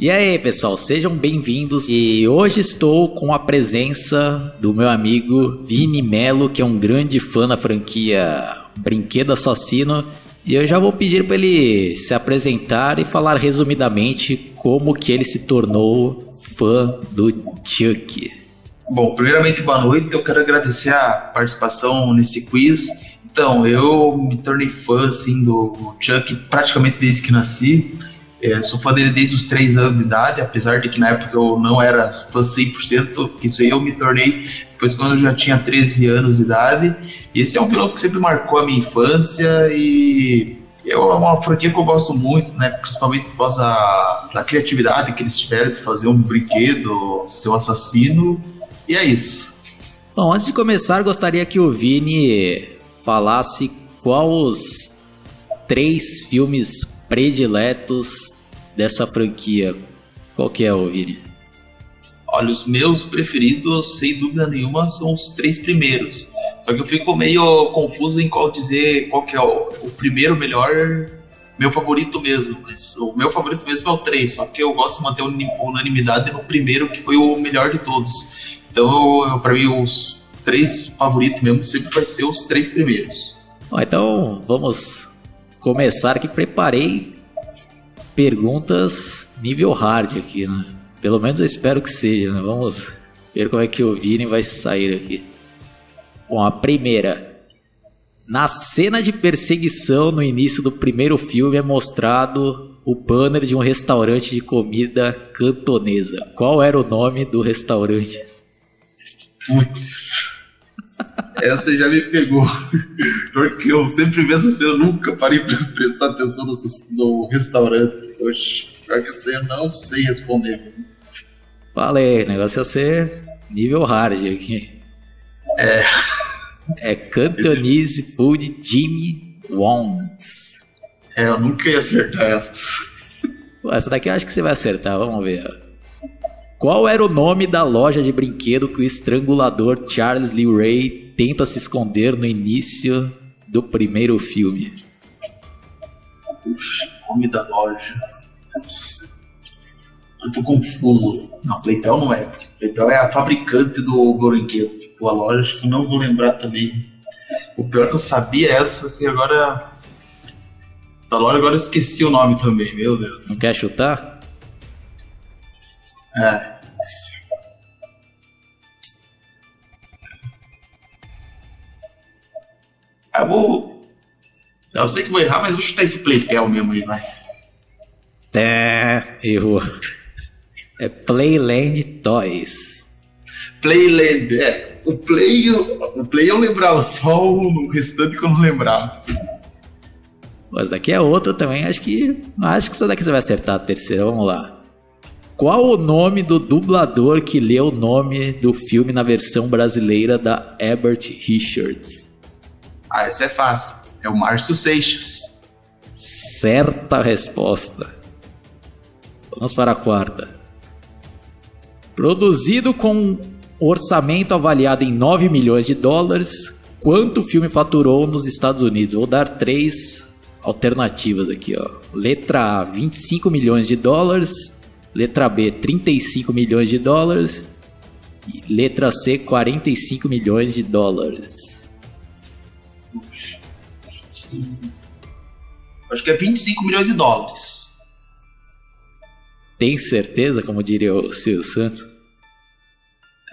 E aí, pessoal, sejam bem-vindos. E hoje estou com a presença do meu amigo Vini Melo, que é um grande fã da franquia Brinquedo Assassino. E eu já vou pedir para ele se apresentar e falar resumidamente como que ele se tornou fã do Chuck. Bom, primeiramente, boa noite. Eu quero agradecer a participação nesse quiz. Então, eu me tornei fã assim, do Chuck praticamente desde que nasci. É, sou fã dele desde os 3 anos de idade, apesar de que na época eu não era fã 100%, isso aí eu me tornei depois quando eu já tinha 13 anos de idade. E esse é um vilão que sempre marcou a minha infância e é uma franquia que eu gosto muito, né? Principalmente por causa da, da criatividade que eles tiveram de fazer um brinquedo, ser um assassino. E é isso. Bom, antes de começar, gostaria que o Vini falasse qual os três filmes prediletos dessa franquia. Qual que é, o Vini? Olha, os meus preferidos, sem dúvida nenhuma, são os três primeiros. Só que eu fico meio confuso em qual dizer qual que é o, o primeiro melhor, meu favorito mesmo. Mas o meu favorito mesmo é o 3, só que eu gosto de manter unanimidade no primeiro, que foi o melhor de todos. Então, para mim, os três favoritos mesmo sempre vai ser os três primeiros. Bom, então, vamos começar aqui. Preparei perguntas nível hard aqui, né? Pelo menos eu espero que seja, né? Vamos ver como é que o Vini vai sair aqui. Bom, a primeira. Na cena de perseguição no início do primeiro filme é mostrado o banner de um restaurante de comida cantonesa. Qual era o nome do restaurante? Putz. Essa já me pegou. Porque eu sempre vejo essa cena, nunca parei pra prestar atenção no, restaurante. Oxe, pior que eu não sei responder. Falei, o negócio ia ser nível hard aqui. É. É Cantonese Food Jimmy Wongs. É, eu nunca ia acertar essas. Essa daqui eu acho que você vai acertar, vamos ver. Qual era o nome da loja de brinquedo que o estrangulador Charles Lee Ray tenta se esconder no início do primeiro filme? Puxa, nome da loja. Eu tô confuso. Não, Playtel não é. Playtel é a fabricante do brinquedo. Tipo, a loja acho que eu não vou lembrar também. O pior é que eu sabia essa, que agora. Da loja agora eu esqueci o nome também, meu Deus. Não quer chutar? É. Eu vou. Eu sei que vou errar, mas vou chutar esse Playtel mesmo aí, vai. É, errou. É Playland Toys. Playland, é. O Play, o Play eu lembrava, só o restante que eu não lembrava. Mas daqui é outra também, acho que. Acho que essa daqui você vai acertar a terceira, vamos lá. Qual o nome do dublador que leu o nome do filme na versão brasileira da Herbert Richards? Ah, essa é fácil. É o Márcio Seixas. Certa resposta. Vamos para a quarta. Produzido com orçamento avaliado em 9 milhões de dólares, quanto o filme faturou nos Estados Unidos? Vou dar três alternativas aqui, ó. Letra A, 25 milhões de dólares. Letra B, 35 milhões de dólares. E letra C, 45 milhões de dólares. Acho que é 25 milhões de dólares. Tem certeza, como diria o Silvio Santos?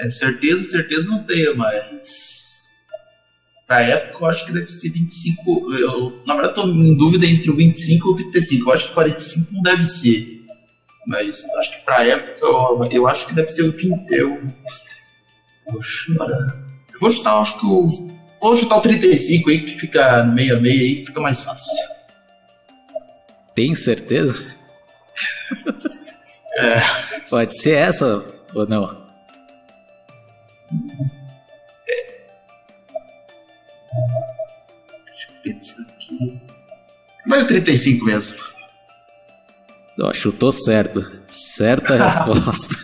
É, certeza, certeza não tenho, mas. Pra época eu acho que deve ser 25. Eu, na verdade, tô em dúvida entre o 25 e o 35. Eu acho que 45 não deve ser. Mas acho que pra época eu, eu acho que deve ser o 20. Eu. Poxa, eu vou chutar, acho que o. Vou chutar o 35 aí, que fica no meio a meio aí, fica mais fácil. Tem certeza? É. Pode ser essa ou não? Aqui. Mas é 35 mesmo. Ó, chutou certo. Certa resposta.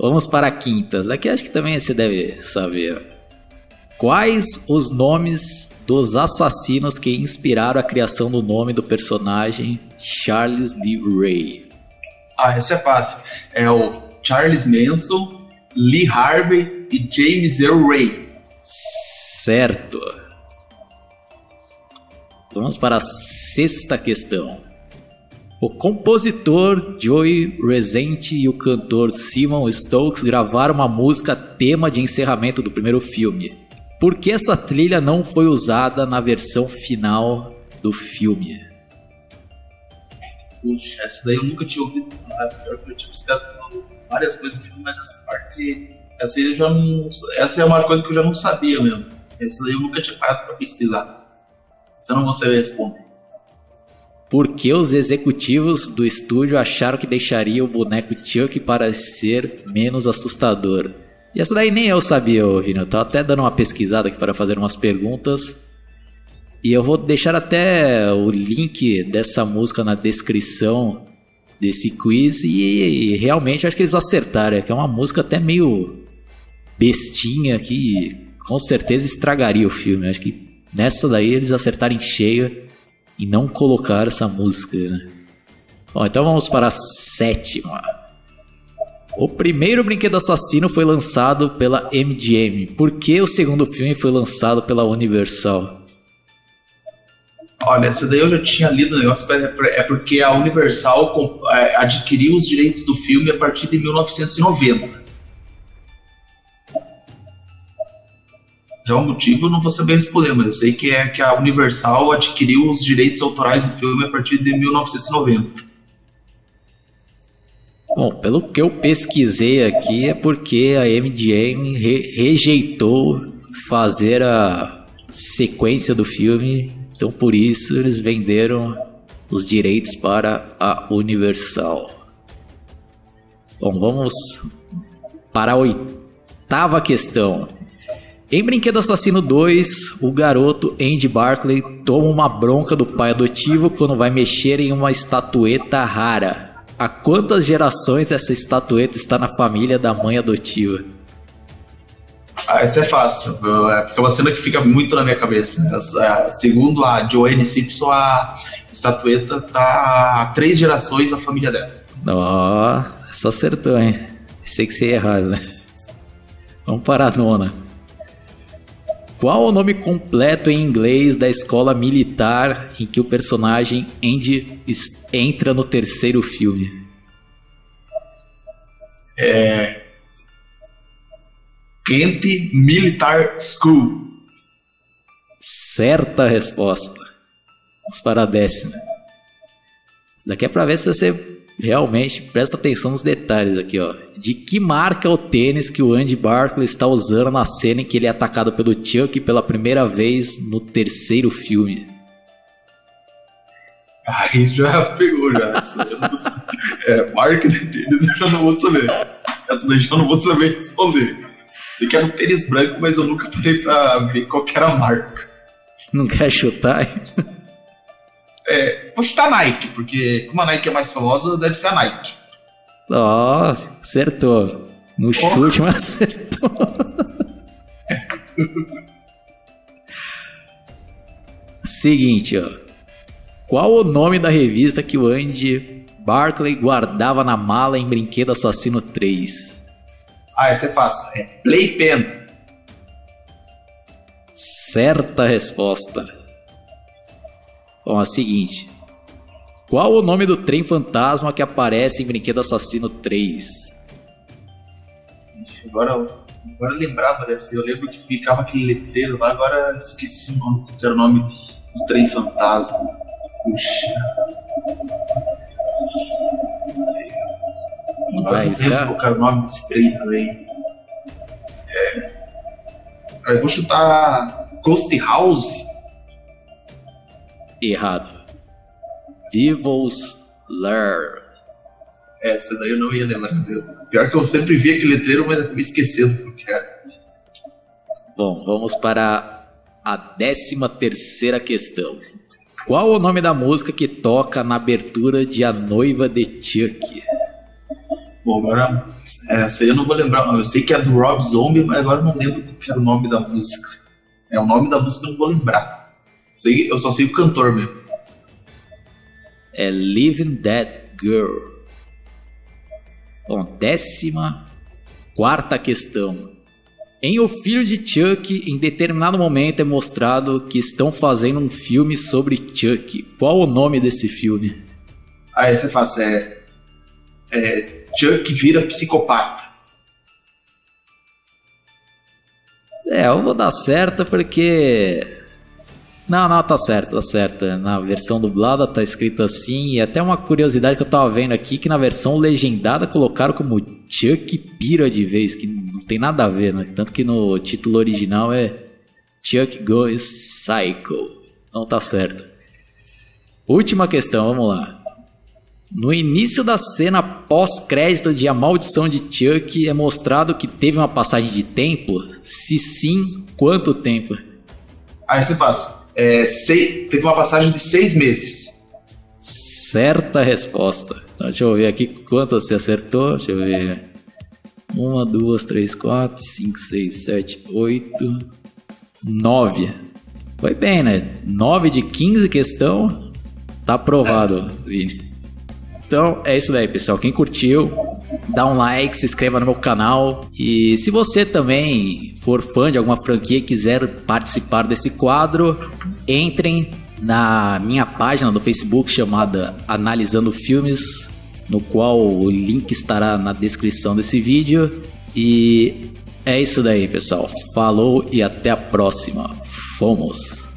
Vamos para a quinta. Daqui acho que também você deve saber. Quais os nomes dos assassinos que inspiraram a criação do nome do personagem Charles D. Ray? Ah, essa é fácil. É o Charles Manson, Lee Harvey e James Earl Ray. Certo. Vamos para a sexta questão. O compositor Joey Resente e o cantor Simon Stokes gravaram uma música tema de encerramento do primeiro filme. Por que essa trilha não foi usada na versão final do filme? Puxa, essa daí eu nunca tinha ouvido falar. Eu tinha buscado várias coisas no filme, mas essa parte. Essa, eu já não, essa é uma coisa que eu já não sabia mesmo. Essa daí eu nunca tinha parado pra pesquisar. Você não vou saber responder. Por que os executivos do estúdio acharam que deixaria o boneco Chuck parecer menos assustador? E essa daí nem eu sabia, Vini. Eu tava até dando uma pesquisada aqui para fazer umas perguntas. E eu vou deixar até o link dessa música na descrição desse quiz. E, e realmente acho que eles acertaram. É que é uma música até meio bestinha que com certeza estragaria o filme. Acho que nessa daí eles acertaram em cheio e não colocar essa música, né? Bom, então vamos para a sétima. O primeiro brinquedo assassino foi lançado pela MGM. Por que o segundo filme foi lançado pela Universal? Olha, essa daí eu já tinha lido o negócio, é porque a Universal é, adquiriu os direitos do filme a partir de 1990. Já o motivo eu não vou saber responder, mas eu sei que é que a Universal adquiriu os direitos autorais do filme a partir de 1990. Bom, pelo que eu pesquisei aqui é porque a MGM re rejeitou fazer a sequência do filme, então por isso eles venderam os direitos para a Universal. Bom, vamos para a oitava questão. Em Brinquedo Assassino 2, o garoto Andy Barclay toma uma bronca do pai adotivo quando vai mexer em uma estatueta rara. Há quantas gerações essa estatueta está na família da mãe adotiva? Ah, essa é fácil, é porque é uma cena que fica muito na minha cabeça. É, segundo a Joanne Simpson, a estatueta está há três gerações a família dela. Ó, oh, essa acertou, hein? Sei que você ia errar, né? Vamos para a nona. Qual o nome completo em inglês da escola militar em que o personagem Andy entra no terceiro filme? É. Kent Military School. Certa resposta. Vamos para a décima. Daqui é para ver se você realmente presta atenção nos detalhes aqui, ó. De que marca é o tênis que o Andy Barkley está usando na cena em que ele é atacado pelo Chuck pela primeira vez no terceiro filme? Aí já pegou, já. é, marca de tênis eu já não vou saber. Essa daí já não vou saber responder. Sei que era um tênis branco, mas eu nunca parei pra ver qual era a marca. Não quer chutar? É, vou chutar Nike, porque como a Nike é mais famosa, deve ser a Nike. Ó, oh, acertou. No oh. chute, mas acertou. Seguinte, ó. Qual o nome da revista que o Andy Barclay guardava na mala em Brinquedo Assassino 3? Ah, essa é fácil. É Playpen. Certa resposta. Bom, é o seguinte. Qual o nome do trem fantasma que aparece em Brinquedo Assassino 3? Agora, agora eu lembrava dessa. Eu lembro que ficava aquele letreiro lá, agora esqueci o nome, que era o nome do trem fantasma. Puxa. Não vai arriscar? Era o nome desse trem também? É. Eu vou chutar Ghost House. Errado. Devil's Lair. É, essa daí eu não ia lembrar. Pior que eu sempre vi aquele letreiro, mas eu me esquecendo do que era. Bom, vamos para a décima terceira questão. Qual o nome da música que toca na abertura de A Noiva de Chuck? Bom, agora é, essa aí eu não vou lembrar. Eu sei que é do Rob Zombie, mas agora eu não lembro qual era o nome da música. É o nome da música eu não vou lembrar. Eu só sei o cantor mesmo. É Living Dead Girl. Bom, décima quarta questão. Em O Filho de Chuck, em determinado momento é mostrado que estão fazendo um filme sobre Chuck. Qual o nome desse filme? Ah, essa é fácil. É, é Chuck vira psicopata. É, eu vou dar certo porque. Não, não, tá certo, tá certo. Na versão dublada tá escrito assim. E até uma curiosidade que eu tava vendo aqui: que na versão legendada colocaram como Chuck pira de vez, que não tem nada a ver, né? Tanto que no título original é Chuck Goes Psycho. Não tá certo. Última questão, vamos lá. No início da cena pós-crédito de A Maldição de Chuck é mostrado que teve uma passagem de tempo? Se sim, quanto tempo? Aí você passa. É, seis, teve uma passagem de seis meses. Certa resposta. Então deixa eu ver aqui quanto você acertou. Deixa eu ver. Uma, duas, três, quatro, cinco, seis, sete, oito, nove. Foi bem, né? Nove de quinze questão. Tá aprovado, é. Vini. Então é isso daí, pessoal. Quem curtiu, dá um like, se inscreva no meu canal. E se você também for fã de alguma franquia e quiser participar desse quadro, entrem na minha página do Facebook chamada Analisando Filmes, no qual o link estará na descrição desse vídeo. E é isso daí, pessoal. Falou e até a próxima. Fomos!